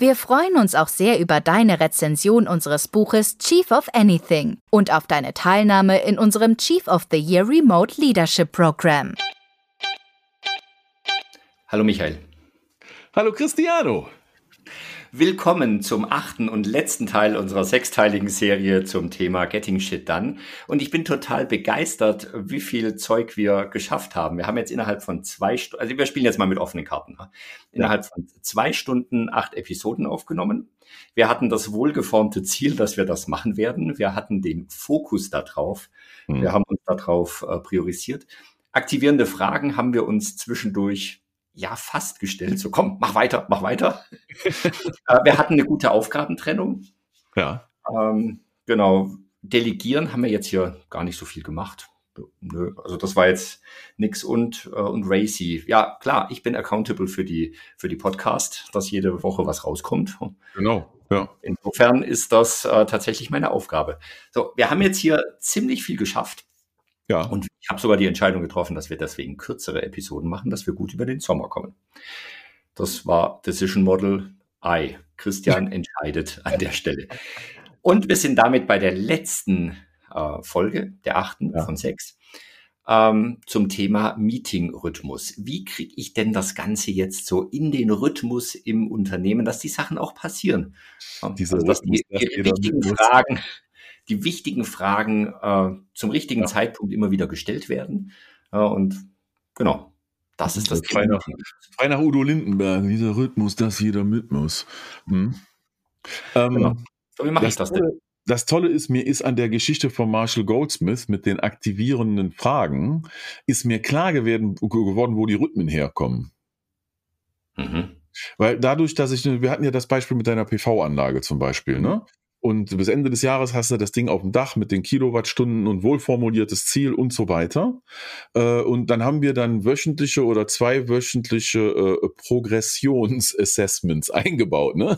Wir freuen uns auch sehr über deine Rezension unseres Buches Chief of Anything und auf deine Teilnahme in unserem Chief of the Year Remote Leadership Program. Hallo Michael. Hallo Cristiano. Willkommen zum achten und letzten Teil unserer sechsteiligen Serie zum Thema Getting Shit Done. Und ich bin total begeistert, wie viel Zeug wir geschafft haben. Wir haben jetzt innerhalb von zwei Stunden, also wir spielen jetzt mal mit offenen Karten, ne? innerhalb von zwei Stunden acht Episoden aufgenommen. Wir hatten das wohlgeformte Ziel, dass wir das machen werden. Wir hatten den Fokus darauf. Mhm. Wir haben uns darauf äh, priorisiert. Aktivierende Fragen haben wir uns zwischendurch ja fast gestellt. So, komm, mach weiter, mach weiter. äh, wir hatten eine gute Aufgabentrennung. Ja. Ähm, genau. Delegieren haben wir jetzt hier gar nicht so viel gemacht. Nö, also das war jetzt nix und äh, und Racy. Ja, klar, ich bin accountable für die für die Podcast, dass jede Woche was rauskommt. Genau. Ja. Insofern ist das äh, tatsächlich meine Aufgabe. So, wir haben jetzt hier ziemlich viel geschafft. Ja. Und ich habe sogar die Entscheidung getroffen, dass wir deswegen kürzere Episoden machen, dass wir gut über den Sommer kommen. Das war Decision Model I. Christian entscheidet an der Stelle. Und wir sind damit bei der letzten äh, Folge, der achten ja. von sechs, ähm, zum Thema Meeting-Rhythmus. Wie kriege ich denn das Ganze jetzt so in den Rhythmus im Unternehmen, dass die Sachen auch passieren? Diese also, dass die, die richtigen Fragen, die wichtigen Fragen äh, zum richtigen ja. Zeitpunkt immer wieder gestellt werden. Äh, und genau, das ist das frei nach, frei nach Udo Lindenberg, dieser Rhythmus, dass jeder mit muss. Hm. Ähm, genau. So, wie mache ich das denn? Das Tolle ist, mir ist an der Geschichte von Marshall Goldsmith mit den aktivierenden Fragen, ist mir klar geworden, geworden wo die Rhythmen herkommen. Mhm. Weil dadurch, dass ich, wir hatten ja das Beispiel mit deiner PV-Anlage zum Beispiel, ne? Und bis Ende des Jahres hast du das Ding auf dem Dach mit den Kilowattstunden und wohlformuliertes Ziel und so weiter. Äh, und dann haben wir dann wöchentliche oder zweiwöchentliche äh, Progressionsassessments eingebaut. Ne?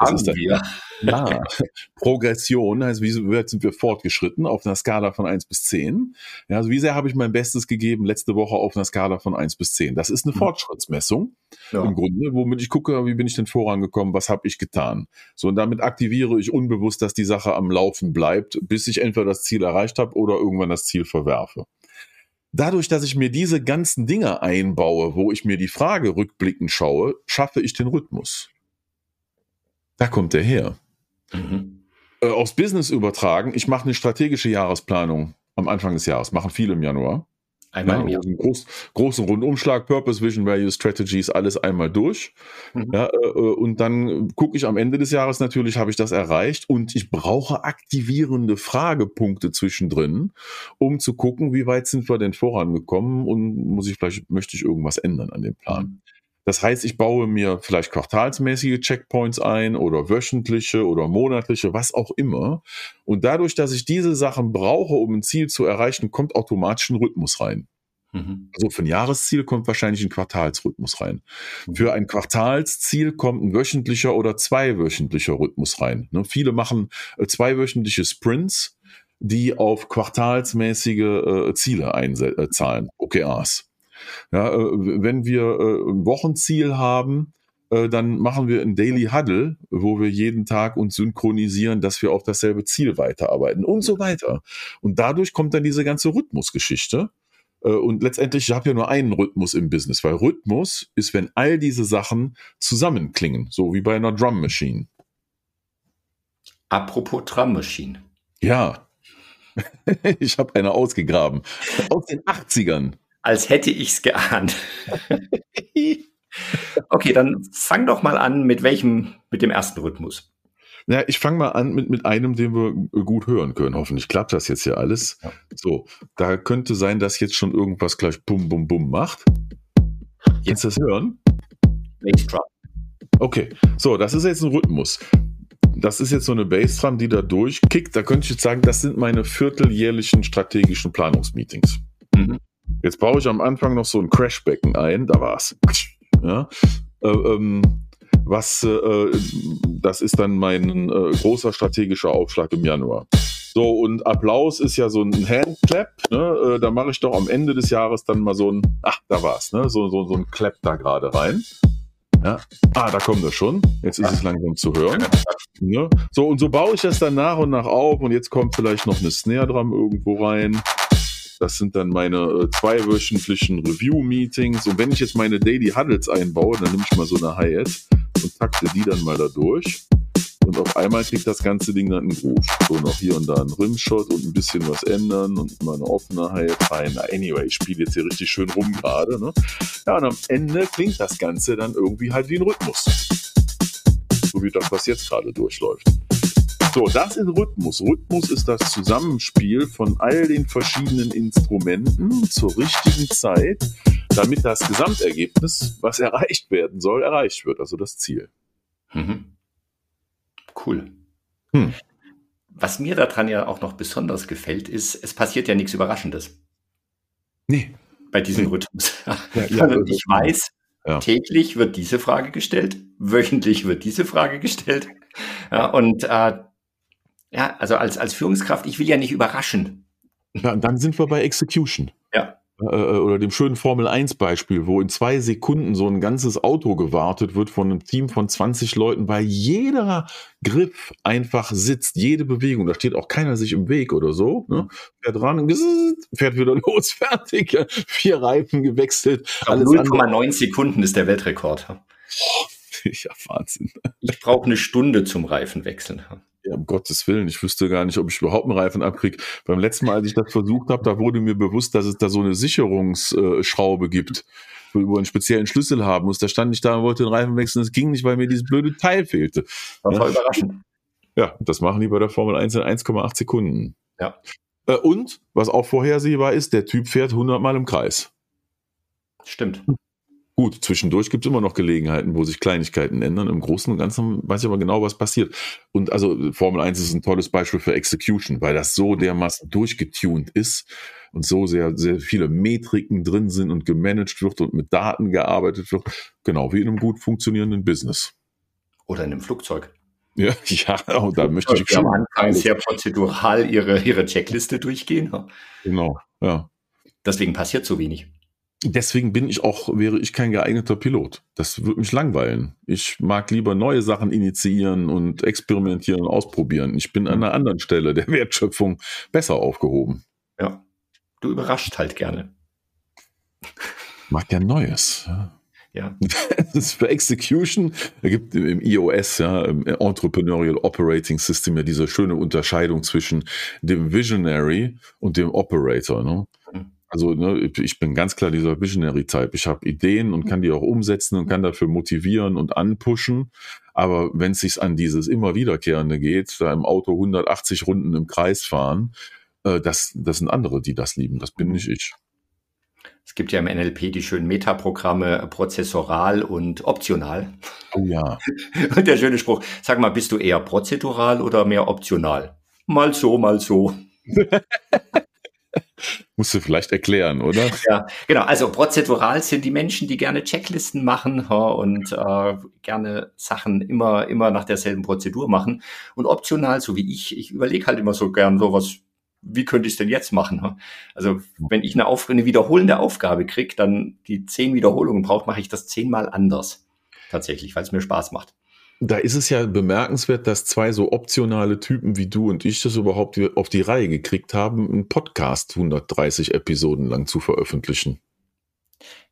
Haben ist dann, wir. Ja, Progression heißt, wie weit sind wir fortgeschritten auf einer Skala von 1 bis 10. Ja, also wie sehr habe ich mein Bestes gegeben letzte Woche auf einer Skala von 1 bis 10. Das ist eine mhm. Fortschrittsmessung ja. im Grunde, womit ich gucke, wie bin ich denn vorangekommen, was habe ich getan. So, und damit aktiviere ich unbewusst bewusst, dass die Sache am Laufen bleibt, bis ich entweder das Ziel erreicht habe oder irgendwann das Ziel verwerfe. Dadurch, dass ich mir diese ganzen Dinge einbaue, wo ich mir die Frage rückblickend schaue, schaffe ich den Rhythmus. Da kommt der her. Mhm. Äh, aufs Business übertragen, ich mache eine strategische Jahresplanung am Anfang des Jahres, machen viele im Januar. Einmal ja, im Jahr. Groß, großen Rundumschlag, Purpose, Vision, Value, Strategies, alles einmal durch. Mhm. Ja, äh, äh, und dann gucke ich am Ende des Jahres natürlich, habe ich das erreicht und ich brauche aktivierende Fragepunkte zwischendrin, um zu gucken, wie weit sind wir denn vorangekommen und muss ich vielleicht, möchte ich irgendwas ändern an dem Plan. Mhm. Das heißt, ich baue mir vielleicht quartalsmäßige Checkpoints ein oder wöchentliche oder monatliche, was auch immer. Und dadurch, dass ich diese Sachen brauche, um ein Ziel zu erreichen, kommt automatisch ein Rhythmus rein. Mhm. Also für ein Jahresziel kommt wahrscheinlich ein Quartalsrhythmus rein. Mhm. Für ein Quartalsziel kommt ein wöchentlicher oder zweiwöchentlicher Rhythmus rein. Ne? Viele machen äh, zweiwöchentliche Sprints, die auf quartalsmäßige äh, Ziele einzahlen, äh, OKRs. Ja, äh, wenn wir äh, ein Wochenziel haben, äh, dann machen wir ein Daily Huddle, wo wir jeden Tag uns synchronisieren, dass wir auf dasselbe Ziel weiterarbeiten und so weiter. Und dadurch kommt dann diese ganze Rhythmusgeschichte. Und letztendlich, ich habe ja nur einen Rhythmus im Business, weil Rhythmus ist, wenn all diese Sachen zusammenklingen, so wie bei einer Drum Machine. Apropos Drum Machine. Ja, ich habe eine ausgegraben. Aus den 80ern als hätte ich's geahnt. okay, dann fang doch mal an mit welchem, mit dem ersten Rhythmus. Ja, ich fange mal an mit, mit einem, den wir gut hören können. Hoffentlich klappt das jetzt hier alles. Ja. So, da könnte sein, dass jetzt schon irgendwas gleich bum, bum, bum macht. Jetzt das hören? Bassdrum. Okay, so, das ist jetzt ein Rhythmus. Das ist jetzt so eine Bassdrum, die da durchkickt. Da könnte ich jetzt sagen, das sind meine vierteljährlichen strategischen Planungsmeetings. Mhm. Jetzt baue ich am Anfang noch so ein Crashbecken ein, da war's. Ja, äh, ähm, was, äh, das ist dann mein äh, großer strategischer Aufschlag im Januar. So, und Applaus ist ja so ein Handclap, ne? Äh, da mache ich doch am Ende des Jahres dann mal so ein, ach, da war's, ne? So, so, so ein Clap da gerade rein. Ja. Ah, da kommt er schon. Jetzt ist es langsam zu hören. Ja. So, und so baue ich das dann nach und nach auf und jetzt kommt vielleicht noch eine Snare Drum irgendwo rein. Das sind dann meine äh, zweiwöchentlichen Review-Meetings. Und wenn ich jetzt meine Daily Huddles einbaue, dann nehme ich mal so eine Hi-Hat und takte die dann mal da durch. Und auf einmal kriegt das ganze Ding dann einen Groove. So noch hier und da ein Rimshot und ein bisschen was ändern und mal eine offene Hi-Hat rein. Anyway, ich spiele jetzt hier richtig schön rum gerade. Ne? Ja, und am Ende klingt das Ganze dann irgendwie halt wie ein Rhythmus. So wie das, was jetzt gerade durchläuft. So, das ist Rhythmus. Rhythmus ist das Zusammenspiel von all den verschiedenen Instrumenten zur richtigen Zeit, damit das Gesamtergebnis, was erreicht werden soll, erreicht wird. Also das Ziel. Mhm. Cool. Hm. Was mir daran ja auch noch besonders gefällt, ist, es passiert ja nichts Überraschendes. Nee. Bei diesem nee. Rhythmus. Ja, ja, also ich weiß, ja. täglich wird diese Frage gestellt, wöchentlich wird diese Frage gestellt. Ja, und äh, ja, also als, als Führungskraft, ich will ja nicht überraschen. Ja, und dann sind wir bei Execution. Ja. Äh, äh, oder dem schönen Formel 1 Beispiel, wo in zwei Sekunden so ein ganzes Auto gewartet wird von einem Team von 20 Leuten, weil jeder Griff einfach sitzt, jede Bewegung, da steht auch keiner sich im Weg oder so, ne? fährt ran, fährt wieder los, fertig, vier Reifen gewechselt. 0,9 Sekunden ist der Weltrekord. ja, Wahnsinn. Ich brauche eine Stunde zum Reifenwechseln. Ja, um Gottes Willen, ich wüsste gar nicht, ob ich überhaupt einen Reifen abkriege. Beim letzten Mal, als ich das versucht habe, da wurde mir bewusst, dass es da so eine Sicherungsschraube gibt, wo man einen speziellen Schlüssel haben muss. Da stand ich da und wollte den Reifen wechseln. Es ging nicht, weil mir dieses blöde Teil fehlte. Das war ja. überraschend. Ja, das machen die bei der Formel 1 in 1,8 Sekunden. Ja. Äh, und, was auch vorhersehbar ist, der Typ fährt 100 Mal im Kreis. Stimmt. Gut, zwischendurch gibt es immer noch Gelegenheiten, wo sich Kleinigkeiten ändern. Im Großen und Ganzen weiß ich aber genau, was passiert. Und also Formel 1 ist ein tolles Beispiel für Execution, weil das so dermaßen durchgetuned ist und so sehr, sehr viele Metriken drin sind und gemanagt wird und mit Daten gearbeitet wird. Genau wie in einem gut funktionierenden Business. Oder in einem Flugzeug. Ja, ja, und da möchte ich schon. Am Anfang sehr prozedural ihre, ihre Checkliste durchgehen. Genau, ja. Deswegen passiert so wenig. Deswegen bin ich auch, wäre ich kein geeigneter Pilot. Das würde mich langweilen. Ich mag lieber neue Sachen initiieren und experimentieren und ausprobieren. Ich bin an einer anderen Stelle der Wertschöpfung besser aufgehoben. Ja. Du überrascht halt gerne. Mag ja Neues. Ja. Das ist für Execution, da gibt im iOS, ja, im Entrepreneurial Operating System ja diese schöne Unterscheidung zwischen dem Visionary und dem Operator. Ne? Mhm. Also ne, ich bin ganz klar dieser Visionary-Type. Ich habe Ideen und kann die auch umsetzen und kann dafür motivieren und anpushen. Aber wenn es sich an dieses immer wiederkehrende geht, da im Auto 180 Runden im Kreis fahren, äh, das, das sind andere, die das lieben. Das bin nicht ich. Es gibt ja im NLP die schönen Metaprogramme prozessoral und optional. Oh ja. Und der schöne Spruch, sag mal, bist du eher prozedural oder mehr optional? Mal so, mal so. Musst du vielleicht erklären, oder? Ja, genau. Also prozedural sind die Menschen, die gerne Checklisten machen und äh, gerne Sachen immer, immer nach derselben Prozedur machen. Und optional, so wie ich, ich überlege halt immer so gern sowas, wie könnte ich es denn jetzt machen? Also wenn ich eine, Auf eine wiederholende Aufgabe kriege, dann die zehn Wiederholungen braucht, mache ich das zehnmal anders. Tatsächlich, weil es mir Spaß macht da ist es ja bemerkenswert, dass zwei so optionale Typen wie du und ich das überhaupt auf die Reihe gekriegt haben, einen Podcast 130 Episoden lang zu veröffentlichen.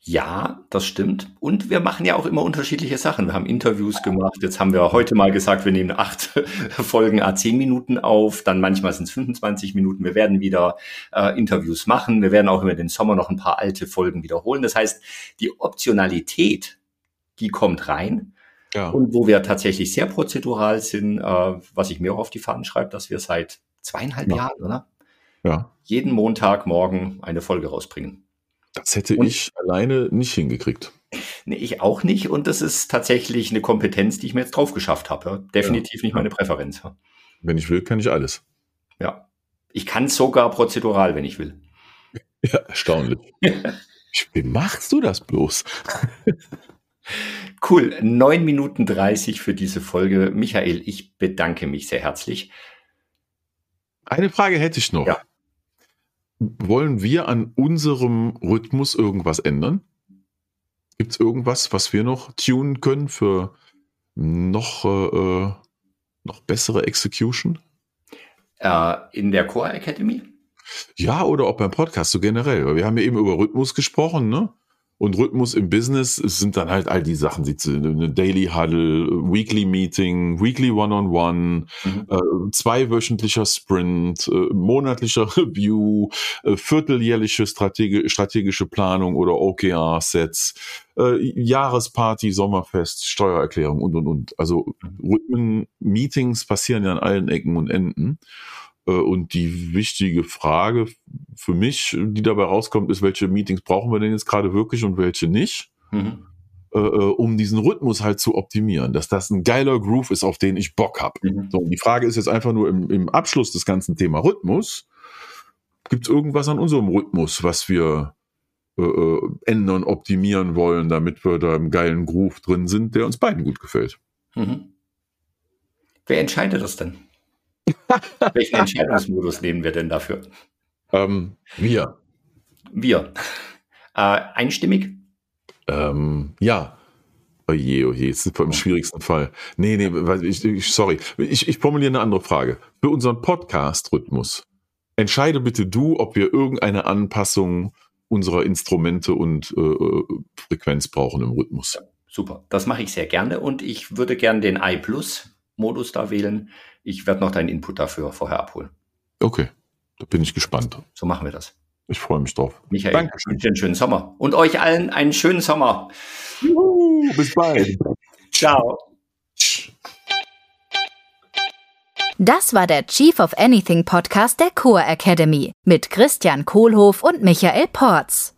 Ja, das stimmt. Und wir machen ja auch immer unterschiedliche Sachen. Wir haben Interviews gemacht. Jetzt haben wir heute mal gesagt, wir nehmen acht Folgen a 10 Minuten auf. Dann manchmal sind es 25 Minuten. Wir werden wieder äh, Interviews machen. Wir werden auch über den Sommer noch ein paar alte Folgen wiederholen. Das heißt, die Optionalität, die kommt rein. Ja. Und wo wir tatsächlich sehr prozedural sind, äh, was ich mir auch auf die Fahnen schreibe, dass wir seit zweieinhalb ja. Jahren, oder? Ja. Jeden Montagmorgen eine Folge rausbringen. Das hätte und, ich alleine nicht hingekriegt. Nee, ich auch nicht. Und das ist tatsächlich eine Kompetenz, die ich mir jetzt drauf geschafft habe. Definitiv ja. nicht meine Präferenz. Wenn ich will, kann ich alles. Ja. Ich kann sogar prozedural, wenn ich will. Ja, erstaunlich. Wie machst du das bloß? Cool. 9 Minuten 30 für diese Folge. Michael, ich bedanke mich sehr herzlich. Eine Frage hätte ich noch. Ja. Wollen wir an unserem Rhythmus irgendwas ändern? Gibt es irgendwas, was wir noch tunen können für noch, äh, äh noch bessere Execution? Äh, in der Core Academy? Ja, oder auch beim Podcast so generell. Wir haben ja eben über Rhythmus gesprochen, ne? Und Rhythmus im Business sind dann halt all die Sachen, eine Daily Huddle, Weekly Meeting, Weekly One-on-One, mhm. äh, zweiwöchentlicher Sprint, äh, monatlicher Review, äh, vierteljährliche Strategi strategische Planung oder OKR-Sets, äh, Jahresparty, Sommerfest, Steuererklärung und, und, und. Also mhm. Rhythmen-Meetings passieren ja an allen Ecken und Enden. Äh, und die wichtige Frage für mich, die dabei rauskommt, ist, welche Meetings brauchen wir denn jetzt gerade wirklich und welche nicht? Mhm. Äh, äh, um diesen Rhythmus halt zu optimieren, dass das ein geiler Groove ist, auf den ich Bock habe. Mhm. So, die Frage ist jetzt einfach nur im, im Abschluss des ganzen Thema Rhythmus, gibt es irgendwas an unserem Rhythmus, was wir äh, ändern, optimieren wollen, damit wir da im geilen Groove drin sind, der uns beiden gut gefällt? Mhm. Wer entscheidet das denn? Welchen Entscheidungsmodus nehmen wir denn dafür? Ähm, wir. Wir. Äh, einstimmig? Ähm, ja. Oje, oje, jetzt sind wir im schwierigsten Fall. Nee, nee, ich, ich, sorry. Ich, ich formuliere eine andere Frage. Für unseren Podcast-Rhythmus, entscheide bitte du, ob wir irgendeine Anpassung unserer Instrumente und äh, äh Frequenz brauchen im Rhythmus. Super, das mache ich sehr gerne und ich würde gerne den i-Plus-Modus da wählen. Ich werde noch deinen Input dafür vorher abholen. Okay, da bin ich gespannt. So machen wir das. Ich freue mich drauf. Michael, Danke. ich wünsche dir einen schönen Sommer. Und euch allen einen schönen Sommer. Juhu, bis bald. Ciao. Das war der Chief of Anything Podcast der Core Academy mit Christian Kohlhoff und Michael Porz.